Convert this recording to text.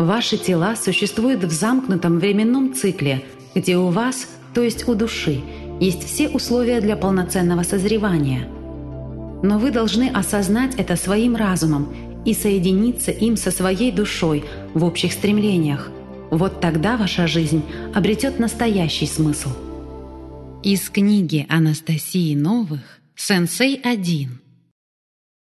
Ваши тела существуют в замкнутом временном цикле, где у вас, то есть у души, есть все условия для полноценного созревания. Но вы должны осознать это своим разумом и соединиться им со своей душой в общих стремлениях. Вот тогда ваша жизнь обретет настоящий смысл. Из книги Анастасии Новых «Сенсей 1»